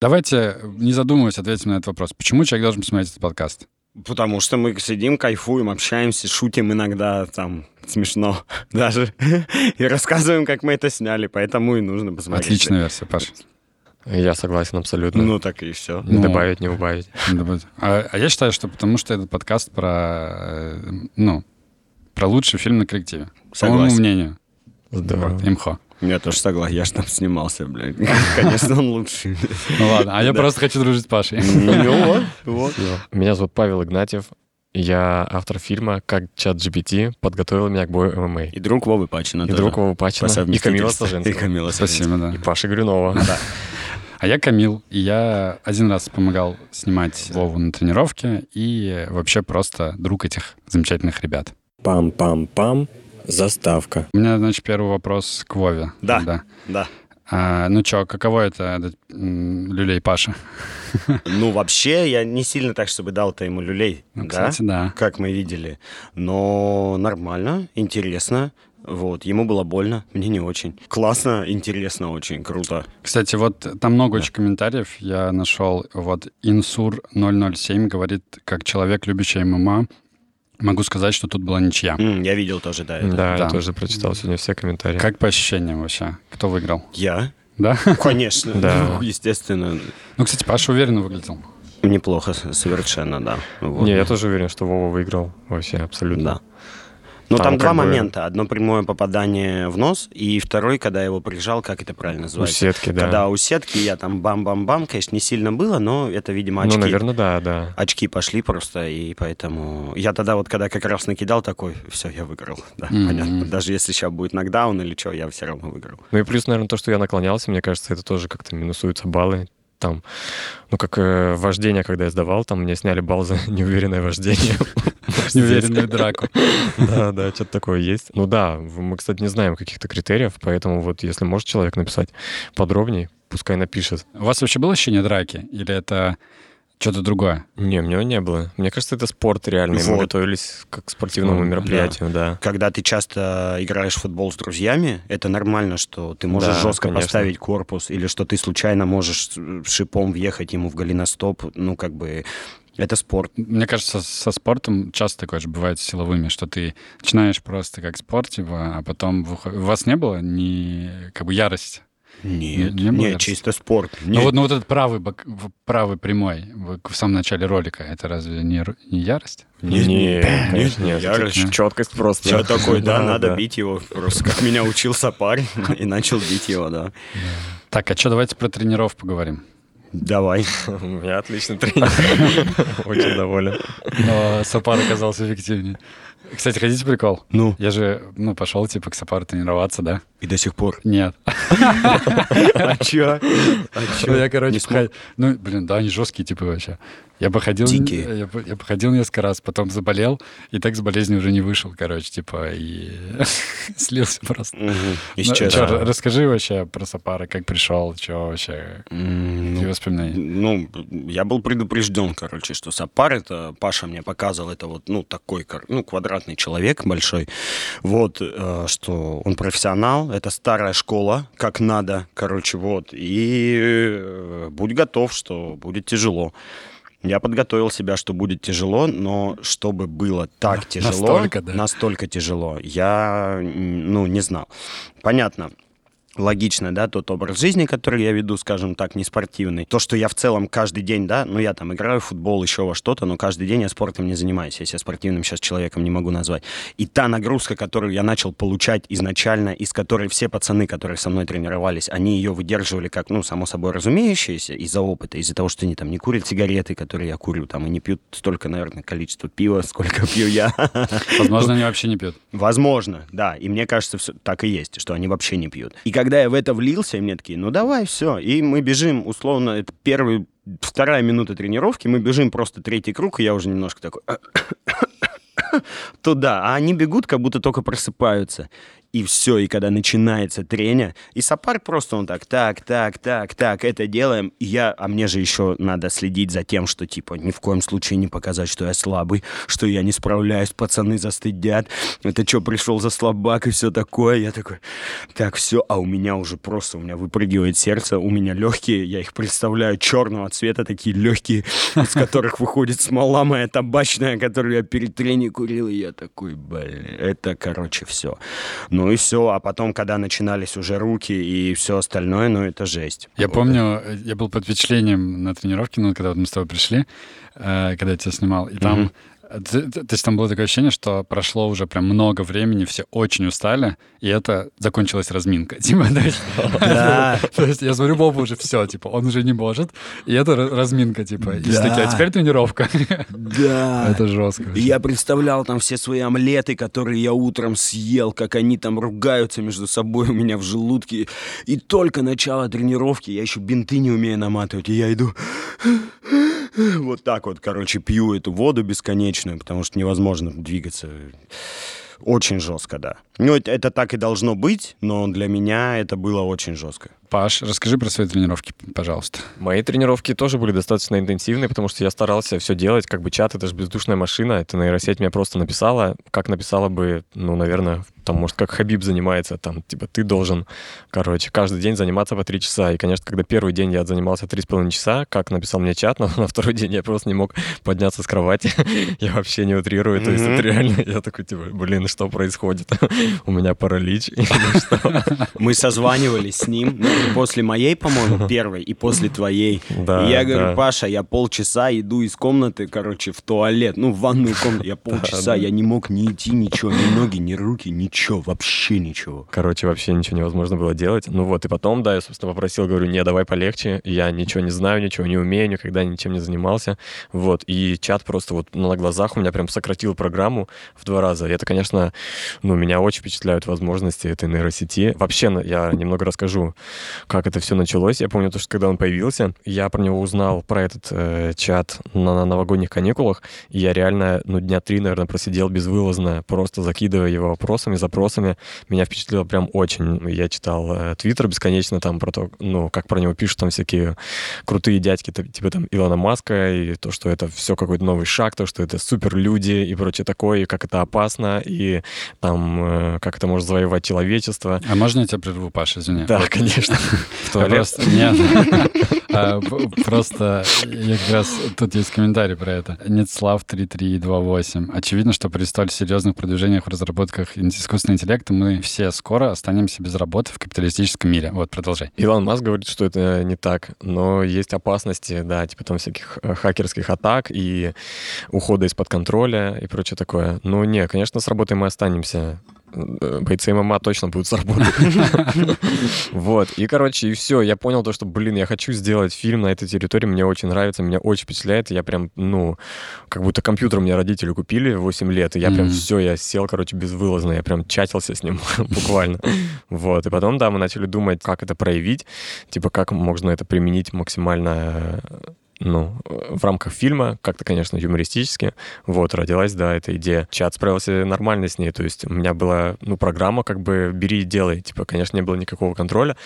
Давайте, не задумываясь, ответим на этот вопрос. Почему человек должен посмотреть этот подкаст? Потому что мы сидим, кайфуем, общаемся, шутим иногда, там, смешно даже, и рассказываем, как мы это сняли, поэтому и нужно посмотреть. Отличная версия, Паша. Я согласен абсолютно. Ну, так и все. Не Ну. добавить, не убавить. А, а я считаю, что потому что этот подкаст про, э, ну, про лучший фильм на коллективе. По моему Согласен. мнению. Здорово. Вот, имхо. Я тоже согласен, я же там снимался, блядь. Конечно, он лучший. Ну ладно, а я просто хочу дружить с Пашей. Ну вот, вот. Меня зовут Павел Игнатьев. Я автор фильма «Как чат GPT подготовил меня к бою ММА». И друг Вовы Пачина И тоже. друг Вова По Пачина, и. Камила И Саженцева, Камила Спасибо, да. и Паша Грюнова. Да. А я Камил, и я один раз помогал снимать Вову на тренировке, и вообще просто друг этих замечательных ребят. Пам-пам-пам. Заставка. У меня, значит, первый вопрос к Вове. Да. Да. А, ну чё, каково это, этот, м, люлей Паша? Ну, вообще, я не сильно так, чтобы дал-то ему люлей, Ну, да? кстати, да. Как мы видели. Но нормально, интересно. Вот, ему было больно, мне не очень. Классно, интересно, очень круто. Кстати, вот там много очень комментариев я нашел. Вот Инсур 007 говорит, как человек, любящий ММА, могу сказать, что тут была ничья. М, я видел тоже, да, это. Да, Да. я тоже прочитал сегодня все комментарии. Как по ощущениям вообще? Кто выиграл? Я? Да? Конечно. Да. Ну, естественно. Ну, кстати, Паша уверенно выглядел. Неплохо, совершенно, да. Вот. Не, я тоже уверен, что Вова выиграл вообще абсолютно. Да. Ну, Там там, как два бы- момента. Одно прямое попадание в нос, и второй, когда я его прижал, как это правильно У называется? сетки, да. Когда у сетки я там бам-бам-бам, конечно, не сильно было, но это, видимо, очки. Ну, наверное, да, да. Очки пошли просто, и поэтому... Я тогда вот, когда как раз накидал такой, все, я выиграл. Да, Мгм. понятно. Даже если сейчас будет нокдаун или что, я все равно выиграл. Ну и плюс, наверное, то, что я наклонялся, мне кажется, это тоже как-то минусуются баллы. Там, ну, как э, вождение, когда я сдавал, там мне сняли балл за неуверенное вождение. Неуверенную драку. Да, да, что-то такое есть. Ну да, мы, кстати, не знаем каких-то критериев, поэтому вот если может человек написать подробнее, пускай напишет. У вас вообще было ощущение драки? Или это что-то другое? Не, у меня не было. Мне кажется, это спорт реальный. Мы Вот. готовились как к спортивному мероприятию, да. Когда ты часто играешь в футбол с друзьями, это нормально, что ты можешь Да, жестко конечно. поставить корпус, или что ты случайно можешь шипом въехать ему в голеностоп. Ну, как бы, это спорт. Мне кажется, со спортом часто такое же бывает с силовыми, что ты начинаешь просто как спорт, типа, а потом у вас не было ни как бы ярости? Нет, Не- было нет, чисто спорт. Ну Нет. вот, ну вот этот правый, бок- правый прямой в самом начале ролика, это разве не, не ярость? Не, Нет, конечно, нет. ярость. Четкость просто. Я такой, да, надо бить его. Просто как меня учил Сапарь, и начал бить его, да. Так, а что, давайте про тренеров поговорим. Давай. У меня отличный тренер. Очень доволен. Но Сапар оказался эффективнее. Кстати, хотите прикол? Ну, Я же, ну, пошел, типа, к Сапару тренироваться, да? И до сих пор. Нет. А чё? А Ну, я, короче, Ну, блин, да, они жесткие типы вообще. Я походил, Дикие. я, по- я походил несколько раз, потом заболел, и так с болезни уже не вышел, короче, типа, и слился просто. Мгм. Ну, Исчез. чё, расскажи вообще про Сапара, как пришел, что вообще, какие ну, воспоминания? Ну, я был предупрежден, короче, что Сапар, это Паша мне показывал, это вот, ну, такой, ну, квадратный человек большой, вот, э, что он профессионал, это старая школа, как надо, короче, вот, и э, будь готов, что будет тяжело. Я подготовил себя, что будет тяжело, но чтобы было так тяжело, Настолько, да? настолько тяжело, я, ну, не знал. Понятно, логично, да, тот образ жизни, который я веду, скажем так, не спортивный. То, что я в целом каждый день, да, ну я там играю в футбол, еще во что-то, но каждый день я спортом не занимаюсь, я себя спортивным сейчас человеком не могу назвать. И та нагрузка, которую я начал получать изначально, из которой все пацаны, которые со мной тренировались, они ее выдерживали как, ну, само собой разумеющееся, из-за опыта, из-за того, что они там не курят сигареты, которые я курю, там, и не пьют столько, наверное, количество пива, сколько пью я. Возможно, они вообще не пьют. Возможно, да. И мне кажется, всё так и есть, что они вообще не пьют. И когда я в это влился, мне такие, ну давай, все. И мы бежим, условно, это первый, вторая минута тренировки, мы бежим просто третий круг, и я уже немножко такой... туда, а они бегут, как будто только просыпаются. И все, и когда начинается трение, и Сапар просто он так, так, так, так, так, это делаем, и я, а мне же еще надо следить за тем, что, типа, ни в коем случае не показать, что я слабый, что я не справляюсь, пацаны застыдят, это что, пришел за слабак и все такое, я такой, так, все, а у меня уже просто, у меня выпрыгивает сердце, у меня легкие, я их представляю черного цвета, такие легкие, из которых выходит смола моя табачная, которую я перед тренингом курил, и я такой, блин, это, короче, все. Ну и все, а потом, когда начинались уже руки и все остальное, ну это жесть. Я помню, я был под впечатлением на тренировке, ну, когда вот мы с тобой пришли, э, когда я тебя снимал, и там Мгм. То то есть там было такое ощущение, что прошло уже прям много времени, все очень устали, и это закончилась разминка. Типа, то есть, Да. то есть я смотрю, Боба уже все, типа, он уже не может, и это ра- разминка, типа. И Да. такие, а теперь тренировка. Да. Это жестко. Я представлял там все свои омлеты, которые я утром съел, как они там ругаются между собой у меня в желудке. И только начало тренировки, я еще бинты не умею наматывать, и я иду вот так вот, короче, пью эту воду бесконечную, потому что невозможно двигаться. Очень жестко, да. Ну, это, это так и должно быть, но для меня это было очень жестко. Паш, расскажи про свои тренировки, пожалуйста. Мои тренировки тоже были достаточно интенсивные, потому что я старался все делать, как бы чат, это же бездушная машина, это нейросеть мне просто написала, как написала бы, ну, наверное, там, может, как Хабиб занимается, там, типа, ты должен, короче, каждый день заниматься по три часа. И, конечно, когда первый день я занимался три с половиной часа, как написал мне чат, но на второй день я просто не мог подняться с кровати. я вообще не утрирую, то есть это реально, я такой, типа, блин, что происходит? У меня паралич. Мы созванивались с ним ну, после моей, по-моему, первой и после твоей. Да, и я говорю, да. Паша, я полчаса иду из комнаты, короче, в туалет, ну, в ванную комнату. Я полчаса, я не мог ни идти, ничего, ни ноги, ни руки, ничего, вообще ничего. Короче, вообще ничего невозможно было делать. Ну вот, и потом, да, я, собственно, попросил, говорю, не, давай полегче, я ничего не знаю, ничего не умею, никогда ничем не занимался. Вот, и чат просто вот на глазах у меня прям сократил программу в два раза. И это, конечно, ну, меня очень впечатляют возможности этой нейросети. Вообще, я немного расскажу, как это все началось. Я помню, то, что когда он появился, я про него узнал, про этот э, чат на, на новогодних каникулах, и я реально, ну, дня три, наверное, просидел безвылазно, просто закидывая его вопросами, запросами. Меня впечатлило прям очень. Я читал э, твиттер бесконечно там про то, ну, как про него пишут там всякие крутые дядьки, типа там Илона Маска, и то, что это все какой-то новый шаг, то, что это суперлюди и прочее такое, и как это опасно, и там, э, как это может завоевать человечество. А можно я тебя прерву, Паша, извини? Да, конечно. В туалет. Просто, нет. А, Просто я как раз... Тут есть комментарий про это. Нетслав 3328. Очевидно, что при столь серьезных продвижениях в разработках искусственного интеллекта мы все скоро останемся без работы в капиталистическом мире. Вот, продолжай. Илон Маск говорит, что это не так, но есть опасности, да, типа там всяких э, хакерских атак и ухода из-под контроля и прочее такое. Ну, не, конечно, с работой мы останемся. Э, Бойцы ММА точно будут с работы. Вот. И, короче, и все. Я понял то, что, блин, я хочу сделать фильм на этой территории. Мне очень нравится, меня очень впечатляет. Я прям, ну, как будто компьютер мне родители купили в 8 лет. И я прям все, я сел, короче, безвылазно. Я прям чатился с ним буквально. Вот. И потом, да, мы начали думать, как это проявить. Типа, как можно это применить максимально ну, в рамках фильма, как-то, конечно, юмористически. Вот, родилась, да, эта идея. Чат справился нормально с ней, то есть у меня была, ну, программа, как бы, бери и делай. Типа, конечно, не было никакого контроля,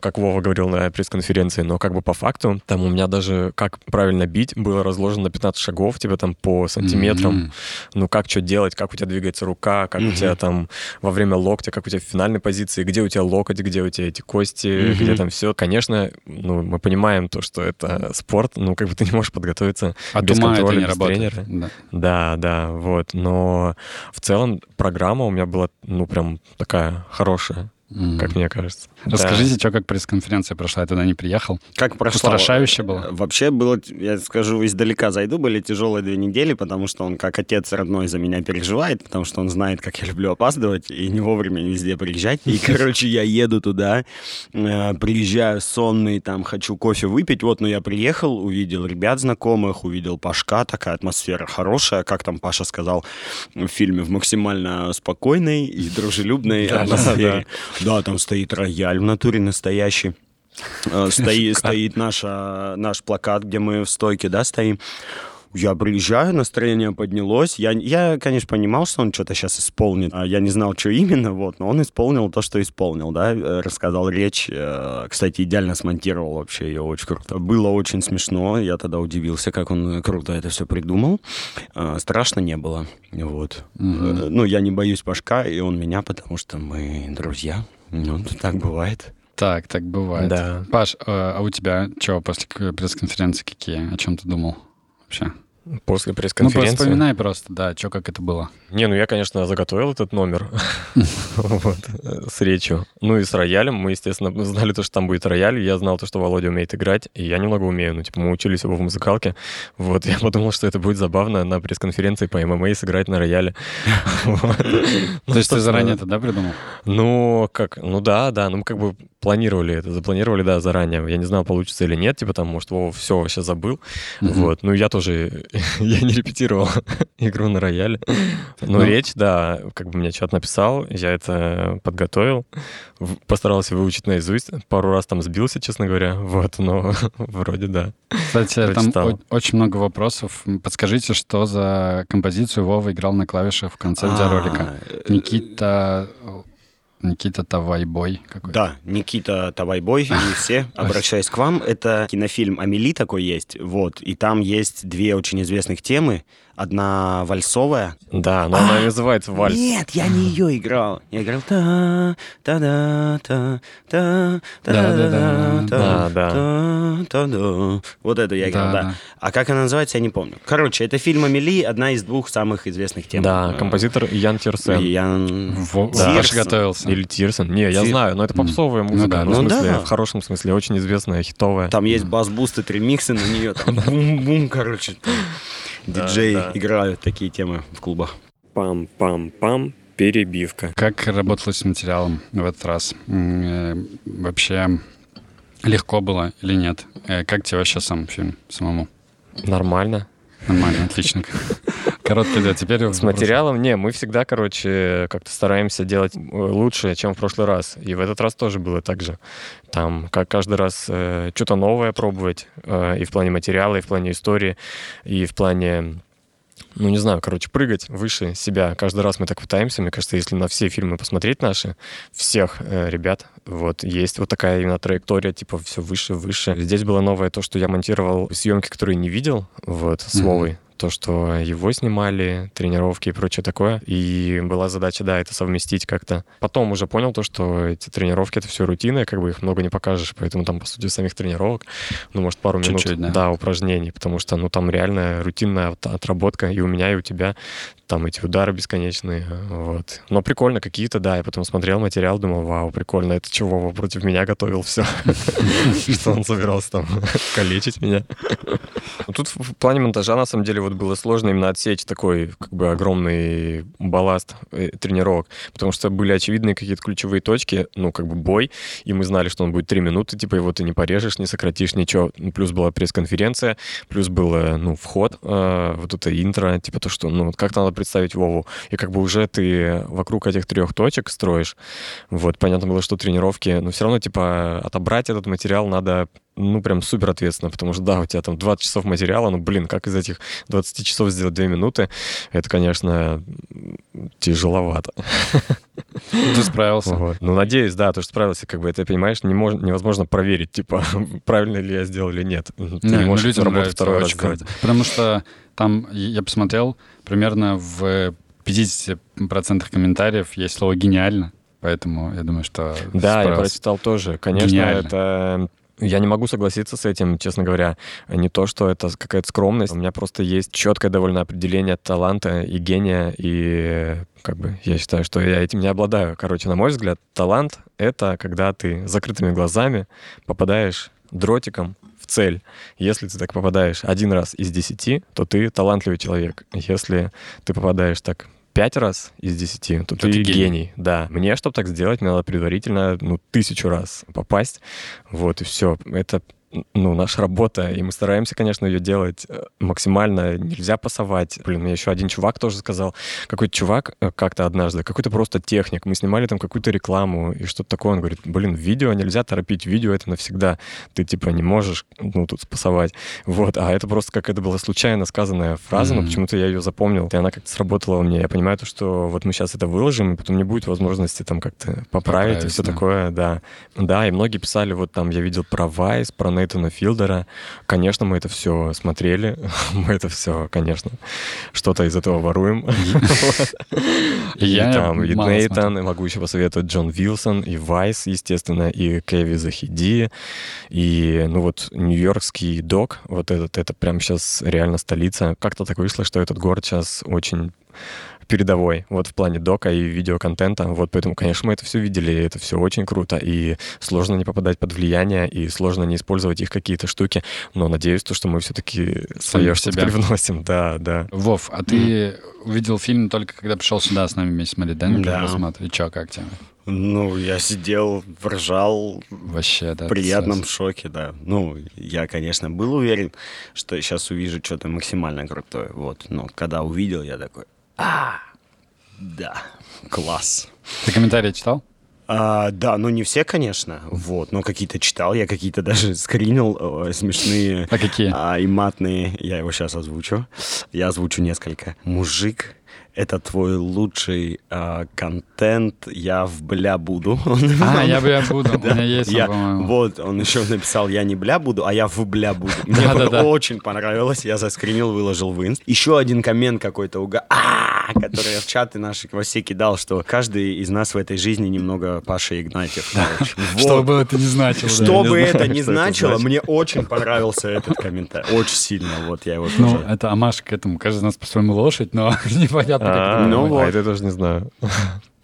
как Вова говорил на пресс-конференции, но как бы по факту, там у меня даже, как правильно бить, было разложено на 15 шагов, типа, там, по сантиметрам, М. ну, как что делать, как у тебя двигается рука, как у Мгм. тебя там во время локтя, как у тебя в финальной позиции, где у тебя локоть, где у тебя эти кости, Мгм. где там все. Конечно, ну, мы понимаем то, что это спорт, ну, как бы ты не можешь подготовиться От без контроля, без работает. тренера. Да. Да, да, вот. Но в целом программа у меня была, ну, прям такая хорошая, М. как мне кажется. Да. Расскажите, что как пресс-конференция прошла? Я туда не приехал. Как прошла? Устрашающе было? Вообще было, я скажу, издалека зайду, были тяжелые две недели, потому что он как отец родной за меня переживает, потому что он знает, как я люблю опаздывать и не вовремя везде приезжать. И, короче, я еду туда, э, приезжаю сонный, там, хочу кофе выпить. Вот, но я приехал, увидел ребят знакомых, увидел Пашка, такая атмосфера хорошая, как там Паша сказал в фильме, в максимально спокойной и дружелюбной Да, да, атмосфере. Да, там стоит рояль в натуре настоящий. Э, Стоит, стоит наша, наш плакат, где мы в стойке, да, стоим. Я приезжаю, настроение поднялось. Я, я конечно, понимал, что он что-то сейчас исполнит. А я не знал, что именно, вот, но он исполнил то, что исполнил, да, э, рассказал речь. Э, кстати, идеально смонтировал вообще ее очень круто. Было очень смешно, я тогда удивился, как он круто это все придумал. Э, страшно не было, вот. Угу. Ну, я не боюсь Пашка, и он меня, потому что мы друзья. Ну, так бывает. Так, так бывает. Да. Паш, а у тебя что после пресс-конференции какие? О чем ты думал вообще? После Ну, пресс-конференции. вспоминай просто, да, что как это было. Не, ну я, конечно, заготовил этот номер с речью. Ну и с роялем. Мы, естественно, знали то, что там будет рояль. Я знал то, что Володя умеет играть, и я немного умею. Ну, типа, мы учились оба в музыкалке. Вот, я подумал, что это будет забавно на пресс-конференции по ММА сыграть на рояле. Вот. То Ну, есть ты заранее это, да, придумал? Ну, как, ну да, да, ну мы как бы планировали это, запланировали, да, заранее. Я не знал, получится или нет, типа там, может, Вова все вообще забыл. Вот, ну я тоже, я не репетировал игру на рояле. Но Ну. речь, да, как бы мне чат написал, я это подготовил, постарался выучить наизусть. Пару раз там сбился, честно говоря, вот, но вроде да. Кстати, там очень много вопросов. Подскажите, что за композицию Вова играл на клавишах в конце А, видеоролика? э, Никита... Никита Тавайбой какой Да, Никита Тавайбой и все, обращаясь к вам, это кинофильм «Амели» такой есть, вот, и там есть две очень известных темы. Одна вальсовая. Да, но она и называется вальс. Нет, я не ее играл. Я играл та та да та та та Да-да-да. Да, да. та та да Вот эту я играл, Да, да. да. А как она называется, я не помню. Короче, это фильм «Амели», одна из двух самых известных тем. Да, Э, композитор Ян Тирсен. Ян... Да. Паша готовился. Или Тирсон. Не, я знаю, но это попсовая Ну музыка. да, ну, в смысле, да. в хорошем смысле, очень известная, хитовая. Там есть бас-бусты, ремиксы на нее, там бум-бум, короче. Там Да, Диджеи да. играют такие темы в клубах. Пам-пам-пам, перебивка. Как работалось с материалом в этот раз? Э, Вообще легко было или нет? Э, Как тебе вообще сам фильм самому? Нормально. Нормально, отлично. Короткий, да, теперь... С материалом, не, мы всегда, короче, как-то стараемся делать э, лучше, чем в прошлый раз. И в этот раз тоже было так же. Там, как каждый раз э, что-то новое пробовать, э, и в плане материала, и в плане истории, и в плане ну, не знаю, короче, прыгать выше себя. Каждый раз мы так пытаемся. Мне кажется, если на все фильмы посмотреть наши, всех э, ребят, вот, есть вот такая именно траектория, типа, все выше, выше. Здесь было новое то, что я монтировал съемки, которые не видел, вот, с. Вовой. То, что его снимали, тренировки и прочее такое. И была задача, да, это совместить как-то. Потом уже понял то, что эти тренировки — это все рутина, как бы их много не покажешь, поэтому там, по сути, самих тренировок, ну, может, пару минут, Чуть-чуть, да. да, упражнений, потому что, ну, там реально рутинная от- отработка и у меня, и у тебя. Там эти удары бесконечные, вот. Но прикольно какие-то, да. Я потом смотрел материал, думал, вау, прикольно, это чего, против меня готовил все. Что он собирался там калечить меня. Ну, Тут в плане монтажа, на самом деле, вот было сложно именно отсечь такой, как бы, огромный балласт э, тренировок, потому что были очевидные какие-то ключевые точки, ну, как бы бой, и мы знали, что он будет три минуты, типа, его ты не порежешь, не сократишь, ничего. Ну, Плюс была пресс-конференция, плюс был, э, ну, вход, э, вот это интро, типа то, что, ну, вот как надо представить Вову, и как бы уже ты вокруг этих трех точек строишь, вот, понятно было, что тренировки, но все равно, типа, отобрать этот материал надо ну, прям супер ответственно, потому что, да, у тебя там 20 часов материала, ну, блин, как из этих 20 часов сделать 2 минуты, это, конечно, тяжеловато. Ты справился. Вот. Ну, надеюсь, да, то, что справился, как бы, это, понимаешь, не мож- невозможно проверить, типа, правильно ли я сделал или нет. Ты не, ну, можешь эту работу второй раз сделать. Потому что там, я посмотрел, примерно в 50% комментариев есть слово «гениально», поэтому я думаю, что Да, я справился. прочитал тоже. Конечно, Гениально. это... Я не могу согласиться с этим, честно говоря. Не то, что это какая-то скромность. У меня просто есть четкое довольно определение таланта и гения, и как бы я считаю, что я этим не обладаю. Короче, на мой взгляд, талант — это когда ты закрытыми глазами попадаешь дротиком в цель. Если ты так попадаешь один раз из десяти, то ты талантливый человек. Если ты попадаешь так пять раз из десяти, то, То ты, ты гений. гений. Да. Мне, чтобы так сделать, мне надо предварительно, ну, тысячу раз попасть. Вот, и все. Это ну, наша работа, и мы стараемся, конечно, ее делать э, максимально. Нельзя пасовать. Блин, мне еще один чувак тоже сказал, какой-то чувак э, как-то однажды, какой-то просто техник, мы снимали там какую-то рекламу и что-то такое. Он говорит, блин, видео нельзя торопить, видео это навсегда. Ты, типа, не можешь, ну, тут спасовать. Вот, а это просто как это была случайно сказанная фраза, но Мгм. почему-то я ее запомнил, и она как-то сработала у меня. Я понимаю то, что вот мы сейчас это выложим, и потом не будет возможности там как-то поправить, и Поправить, все да. такое, да. Да, и многие писали, вот там я видел про Вайс, про Нейтана Филдера. Конечно, мы это все смотрели, мы это все, конечно, что-то из этого воруем. И там и Нейтан, и могу еще посоветовать Джон Вилсон, и Вайс, естественно, и Кеви Захиди, и, ну вот, нью-йоркский док, вот этот, это прям сейчас реально столица. Как-то так вышло, что этот город сейчас очень передовой, вот в плане дока и видеоконтента. Вот поэтому, конечно, мы это все видели, и это все очень круто, и сложно не попадать под влияние, и сложно не использовать их какие-то штуки, но надеюсь, то, что мы все-таки свое себя. привносим, да, да. Вов, а ты увидел фильм только когда пришел сюда с нами вместе смотреть, да? Да. просмотр? И чё, как тебе? Ну, я сидел, ржал, Вообще, да. в приятном пиздец. шоке, да. Ну, я, конечно, был уверен, что я сейчас увижу что-то максимально крутое, вот. Но когда увидел, я такой, а, да, класс. Ты комментарии читал? А, да, ну не все, конечно, вот, но какие-то читал, я какие-то даже скринил э, смешные А какие? а, и матные. Я его сейчас озвучу. Я озвучу несколько. Мужик, это твой лучший а, контент, я в бля буду. А, я бля буду. У меня есть, он, Я- по-моему. вот, он еще написал, я не бля буду, а я в бля буду. Мне очень понравилось, я заскринил, выложил в инст. Еще один коммент какой-то, уга... А, который я в чаты наши все кидал, что каждый из нас в этой жизни немного Паша Игнатьев. Что бы это ни значило. Что бы не это ни значило, мне очень понравился этот комментарий. Очень сильно, вот я его Ну, это амаш к этому. Каждый из нас по-своему лошадь, но непонятно, как А, это ну понимать. вот. а это я тоже не знаю.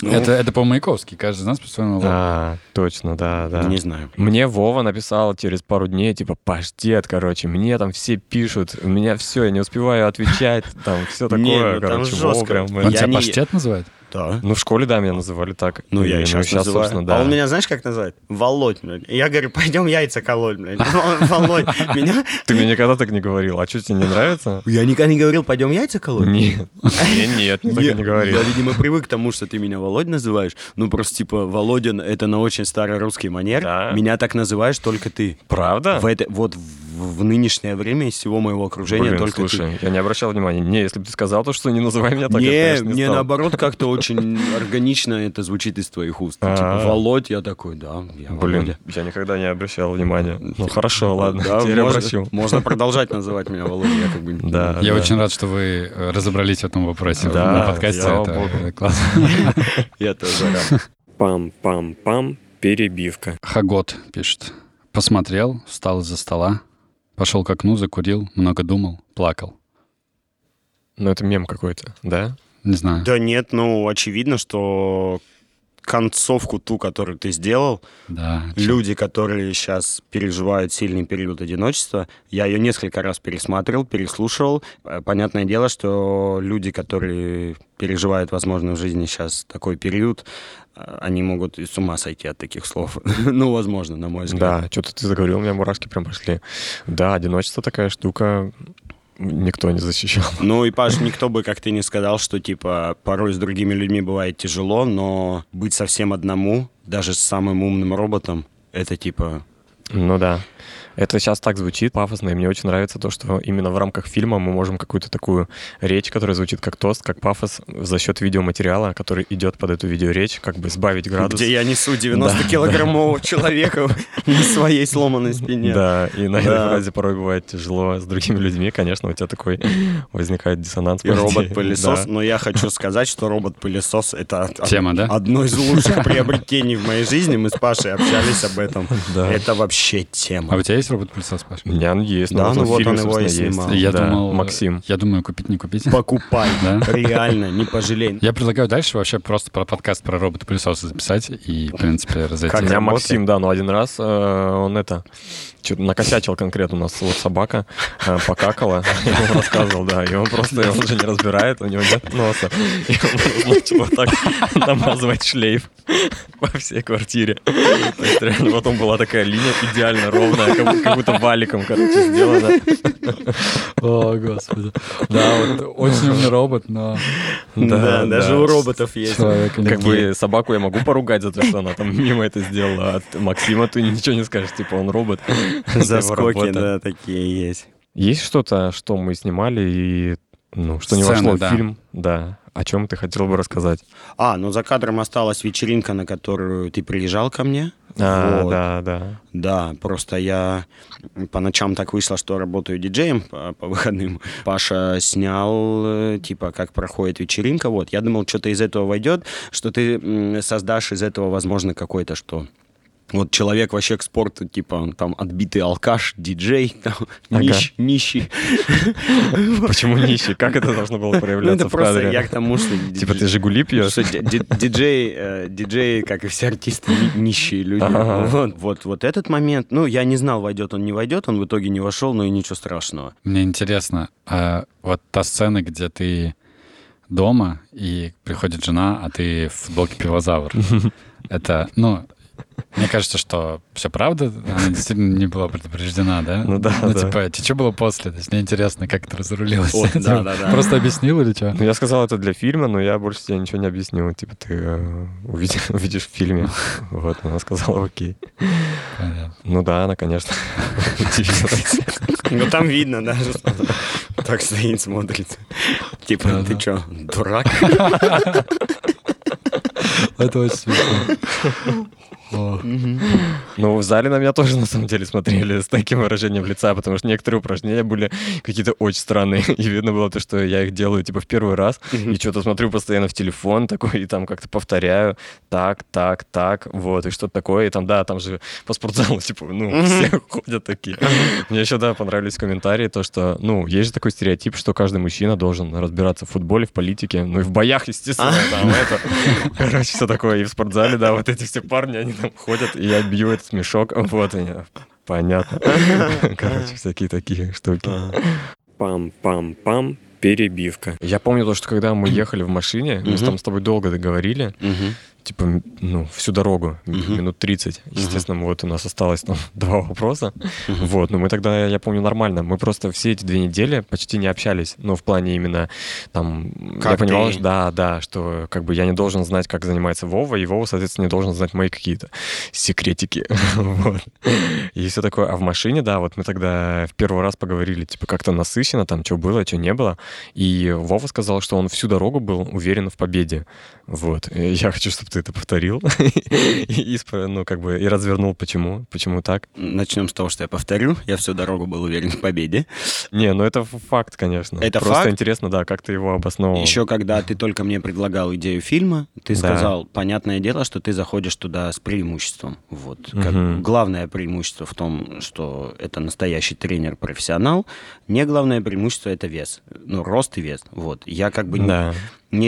Ну, Это, это по-маяковски. Каждый из нас по-своему. А, точно, да, да. Не знаю. Мне Вова написал через пару дней, типа, паштет, короче, мне там все пишут, у меня все, я не успеваю отвечать, там все такое, ну там короче, Вова жестко. прям... Он тебя паштет называет? Да. Ну, в школе, да, меня называли так. Ну, я и И, сейчас, называю. собственно, да. А он меня знаешь, как называет? Володь, блядь. Я говорю, пойдем яйца колоть, блядь. Володь, меня... Ты мне никогда так не говорил. А что, тебе не нравится? Я никогда не говорил, пойдем яйца колоть? Нет. Не, нет, так не говорил. Я, видимо, привык к тому, что ты меня Володь называешь. Ну, просто, типа, Володин — это на очень старый русский манер. Меня так называешь только ты. Правда? Вот в, нынешнее время из всего моего окружения Блин, только слушай, я не обращал внимания. Не, если бы ты сказал то, что не называй меня ты. так, я, Не, конечно, не мне стал. наоборот как-то очень органично это звучит из твоих уст. Типа. Володь, я такой, да, я Блин, я никогда не обращал внимания. Ну, хорошо, ладно, Да, теперь можно, обращу. можно продолжать называть меня Володя, я как бы... Да. Я очень рад, что вы э, разобрались в этом вопросе на подкасте. Это классно. Я тоже рад. Пам-пам-пам, перебивка. Хагот пишет. Посмотрел, встал из-за стола, пошел к окну, закурил, много думал, плакал. Ну, это мем какой-то, да? Не знаю. Да нет, ну, очевидно, что концовку ту, которую ты сделал, Да. люди, которые сейчас переживают сильный период одиночества, я ее несколько раз пересматривал, переслушивал. Э, Понятное дело, что люди, которые переживают, возможно, в жизни сейчас такой период, э, они могут и с ума сойти от таких слов. ну, возможно, на мой взгляд. Да, что-то ты заговорил, у меня мурашки прям пошли. Да, одиночество такая штука, никто не защищал. Ну и, Паш, никто бы, как ты, не сказал, что, типа, порой с другими людьми бывает тяжело, но быть совсем одному, даже с самым умным роботом, это, типа, Ну да. Это сейчас так звучит пафосно, и мне очень нравится то, что именно в рамках фильма мы можем какую-то такую речь, которая звучит как тост, как пафос, за счет видеоматериала, который идет под эту видеоречь, как бы сбавить градус. где я несу 90-килограммового человека на своей сломанной спине. Да, и на этой фразе порой бывает тяжело с другими людьми. Конечно, у тебя такой возникает диссонанс. И робот-пылесос. Но я хочу сказать, что робот-пылесос — это одно из лучших приобретений в моей жизни. Мы с Пашей общались об этом. Да. Это вообще А тема. у тебя есть робот-пылесос, Паш? У меня он есть. Да, ну в вот он его и есть. снимал. Я Да, думал... Максим. Я думаю, купить, не купить. Покупай. Да? Реально, не пожалей. Я предлагаю дальше вообще просто про подкаст про робота-пылесоса записать и, в принципе, разойти. Как У меня работает? Максим, да, но один раз э, он это что-то накосячил конкретно. У нас вот собака э, покакала, ему рассказывал, да, и он просто, он уже не разбирает, у него нет носа. И он начал вот так намазывать шлейф по всей квартире. То есть реально потом была такая линия идеально ровная, как Как будто валиком, короче, сделано. О, господи. Да, вот очень умный робот, но Да, даже да. у роботов есть. Как бы собаку я могу поругать за то, что она там мимо это сделала, а от Максима ты ничего не скажешь, типа он робот. Заскоки, да, такие есть. Есть что-то, что мы снимали и ну, что не Сцены, вошло да. в фильм? Да. О чем ты хотел бы рассказать? А, ну за кадром осталась вечеринка, на которую ты приезжал ко мне. А, Вот. да, да. Да, просто я по ночам так вышло, что работаю диджеем по, по выходным. Паша снял, э, типа, как проходит вечеринка. Вот, я думал, что-то из этого войдет, что ты создашь из этого, возможно, какой-то, что вот человек вообще к спорту, типа, он там отбитый алкаш, диджей, там, Ага. нищ- нищий. Почему нищий? Как это должно было Ну, проявляться это в просто кадре? я к тому, что... Типа ты «Жигули» пьешь? Что ди- ди- диджей, э, диджей, как и все артисты, ни- нищие люди. Ага. Вот, вот, вот этот момент, ну, я не знал, войдет он, не войдет, он в итоге не вошел, но и ничего страшного. Мне интересно, а вот та сцена, где ты дома, и приходит жена, а ты в футболке пивозавр. Это, ну, мне кажется, что все правда, она действительно не была предупреждена, да? Ну да, Ну, да. типа, тебе что было после? То есть мне интересно, как это разрулилось. Вот, Типа, да, да, да. Просто объяснил или что? Ну, я сказал это для фильма, но я больше тебе ничего не объяснил. Типа, ты э, увидишь, увидишь в фильме. Вот, она сказала, окей. Понятно. Ну да, она, конечно, удивилась. Ну, там видно, да, что он так стоит, смотрит. Типа, Да, ты да. что, дурак? Это очень смешно. Ну, в зале на меня тоже, на самом деле, смотрели с таким выражением лица, потому что некоторые упражнения были какие-то очень странные. И видно было то, что я их делаю, типа, в первый раз, и что-то смотрю постоянно в телефон такой, и там как-то повторяю, так, так, так, вот, и что-то такое. И там, да, там же по спортзалу, типа, ну, все ходят такие. Мне еще, да, понравились комментарии, то, что, ну, есть же такой стереотип, что каждый мужчина должен разбираться в футболе, в политике, ну и в боях, естественно, там это. Короче, все такое. И в спортзале, да, вот эти все парни, они там ходят, и я бью этот смешок. Вот они. Понятно. Короче, всякие такие штуки. Пам-пам-пам. Перебивка. Я помню то, что когда мы ехали в машине, мы там с тобой долго договорили. Типа, ну, всю дорогу, Мгм. минут 30. Естественно, вот у нас осталось там два вопроса. Вот, но мы тогда, я помню, нормально. Мы просто все эти две недели почти не общались. Ну, в плане именно там... Как я понимал, ты? что да, да, что как бы я не должен знать, как занимается Вова, и Вова, соответственно, не должен знать мои какие-то секретики. Вот. И все такое. А в машине, да, вот мы тогда в первый раз поговорили, типа, как-то насыщенно, там, что было, что не было. И Вова сказал, что он всю дорогу был уверен в победе. Вот. И я хочу, чтобы ты это повторил. И, ну, как бы, и развернул, почему, почему так. Начнем с того, что я повторю. Я всю дорогу был уверен в победе. Не, ну это факт, конечно. Это Просто факт? интересно, да, как ты его обосновывал. Еще когда ты только мне предлагал идею фильма, ты Да. сказал, понятное дело, что ты заходишь туда с преимуществом. Вот. Как Мгм. Главное преимущество в том, что это настоящий тренер-профессионал. Не главное преимущество это вес. Ну, рост и вес. Вот. Я как бы Да. не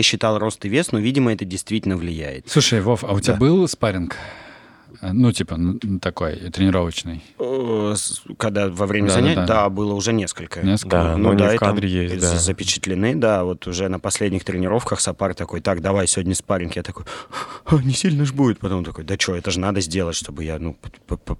считал рост и вес, но, видимо, это действительно влияет. Слушай, Вов, а у тебя Да. был спарринг? Э, Ну, типа, такой, тренировочный. Э, Когда во время Да, да, занятий, да. да, было уже несколько. Несколько? Да, Ну но они да, в и там кадре есть, да. запечатлены, да. Вот уже на последних тренировках Сапар такой, так, давай сегодня спарринг. Я такой, «А, не сильно ж будет. Потом такой, да что, это же надо сделать, чтобы я ну,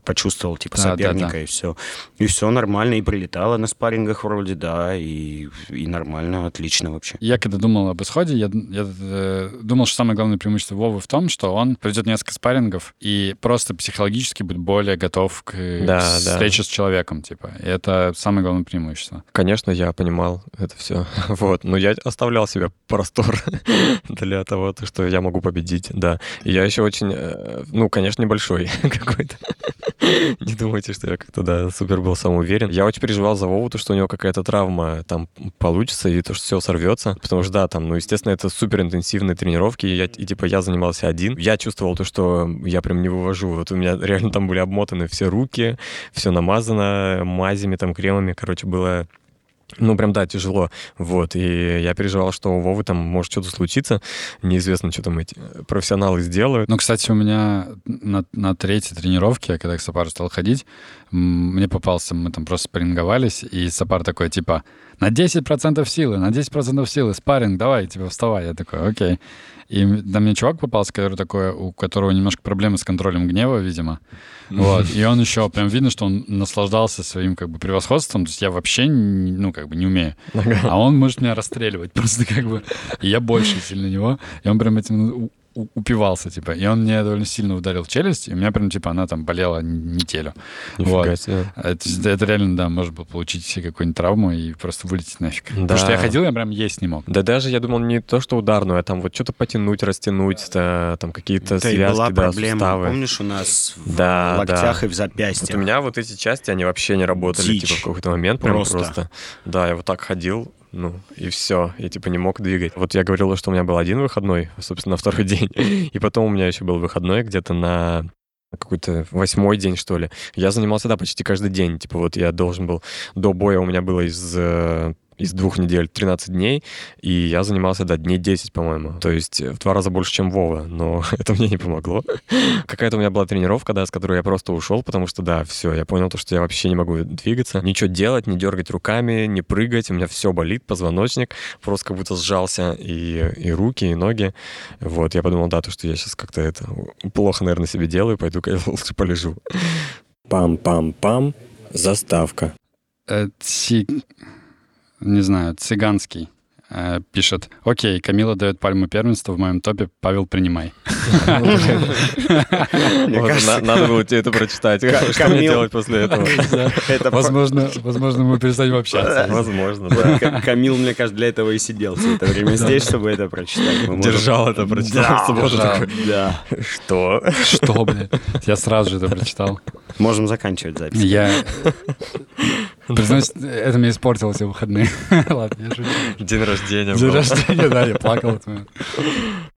почувствовал типа Да, да, соперника да. и все. И все нормально, и прилетало на спаррингах вроде, да, и, и нормально, отлично вообще. Я когда думал об исходе, я, я, э, думал, что самое главное преимущество Вовы в том, что он проведет несколько спаррингов и просто психологически будет более готов к Да, с- да. встрече с человеком, типа. И это самое главное преимущество. Конечно, я понимал это все. Вот. Но я оставлял себе простор для того, то, что я могу победить, да. И я еще очень, э, ну, конечно, небольшой какой-то. Не думайте, что я как-то, да, супер был самоуверен. Я очень переживал за Вову, то, что у него какая-то травма там получится, и то, что все сорвется. Потому что, да, там, ну, естественно, это супер интенсивные тренировки, и, я, и типа я занимался один. Я чувствовал то, что я прям не вывожу. Вот у меня реально там были обмотаны все руки, все намазано мазями, там, кремами. Короче, было ну, прям, да, тяжело. Вот. И я переживал, что у Вовы там может что-то случиться. Неизвестно, что там эти профессионалы сделают. Ну, кстати, у меня на, на третьей тренировке, когда к Сапару стал ходить, мне попался, мы там просто спарринговались, и Сапар такой, типа, на 10% силы, на 10% силы, спарринг, давай, типа, вставай. Я такой, окей. И там мне чувак попался, который такой, у которого немножко проблемы с контролем гнева, видимо. Вот. И он еще прям видно, что он наслаждался своим как бы превосходством. То есть я вообще, ну, как бы не умею. А он может меня расстреливать просто как бы. И я больше сильно него. И он прям этим упивался, типа. И он мне довольно сильно ударил челюсть, и у меня прям, типа, она там болела неделю. Нифига Вот. себе. Это, это реально, да, может было получить себе какую-нибудь травму и просто вылететь нафиг. Да. Потому что я ходил, я прям есть не мог. Да даже, я думал, не то, что ударную, а там вот что-то потянуть, растянуть, да, там какие-то и связки, была да, проблема, суставы. помнишь, у нас в Да, локтях да. и в Вот запястьях. у меня вот эти части, они вообще не работали, Дичь. типа, в какой-то момент прям Просто. просто. Да, я вот так ходил, ну, и все, я, типа, не мог двигать. Вот я говорил, что у меня был один выходной, собственно, на второй день, и потом у меня еще был выходной где-то на какой-то восьмой день, что ли. Я занимался, да, почти каждый день. Типа вот я должен был... До боя у меня было из э, из двух недель 13 дней, и я занимался, да, дней 10, по-моему. То есть э, в два раза больше, чем Вова, но это мне не помогло. Какая-то у меня была тренировка, да, с которой я просто ушел, потому что, да, все, я понял то, что я вообще не могу двигаться, ничего делать, не дергать руками, не прыгать, у меня все болит, позвоночник, просто как будто сжался и, и руки, и ноги. Вот, я подумал, да, то, что я сейчас как-то это плохо, наверное, себе делаю, пойду-ка я лучше полежу. Пам-пам-пам. Заставка. Э, Ци- Не знаю, цыганский э, пишет. Окей, Камила дает пальму первенства в моем топе, Павел, принимай. Надо было тебе это прочитать. Что мне Камил- делать после этого? Возможно, возможно, мы перестанем общаться. Возможно, да. Камил, мне кажется, для этого и сидел все это время здесь, чтобы это прочитать. Держал это, прочитал Да. Что? Что, блин? Я сразу же это прочитал. Можем заканчивать запись. Я... Признаюсь, это мне испортило все выходные. Ладно, я шучу. День рождения День рождения, да, я плакал.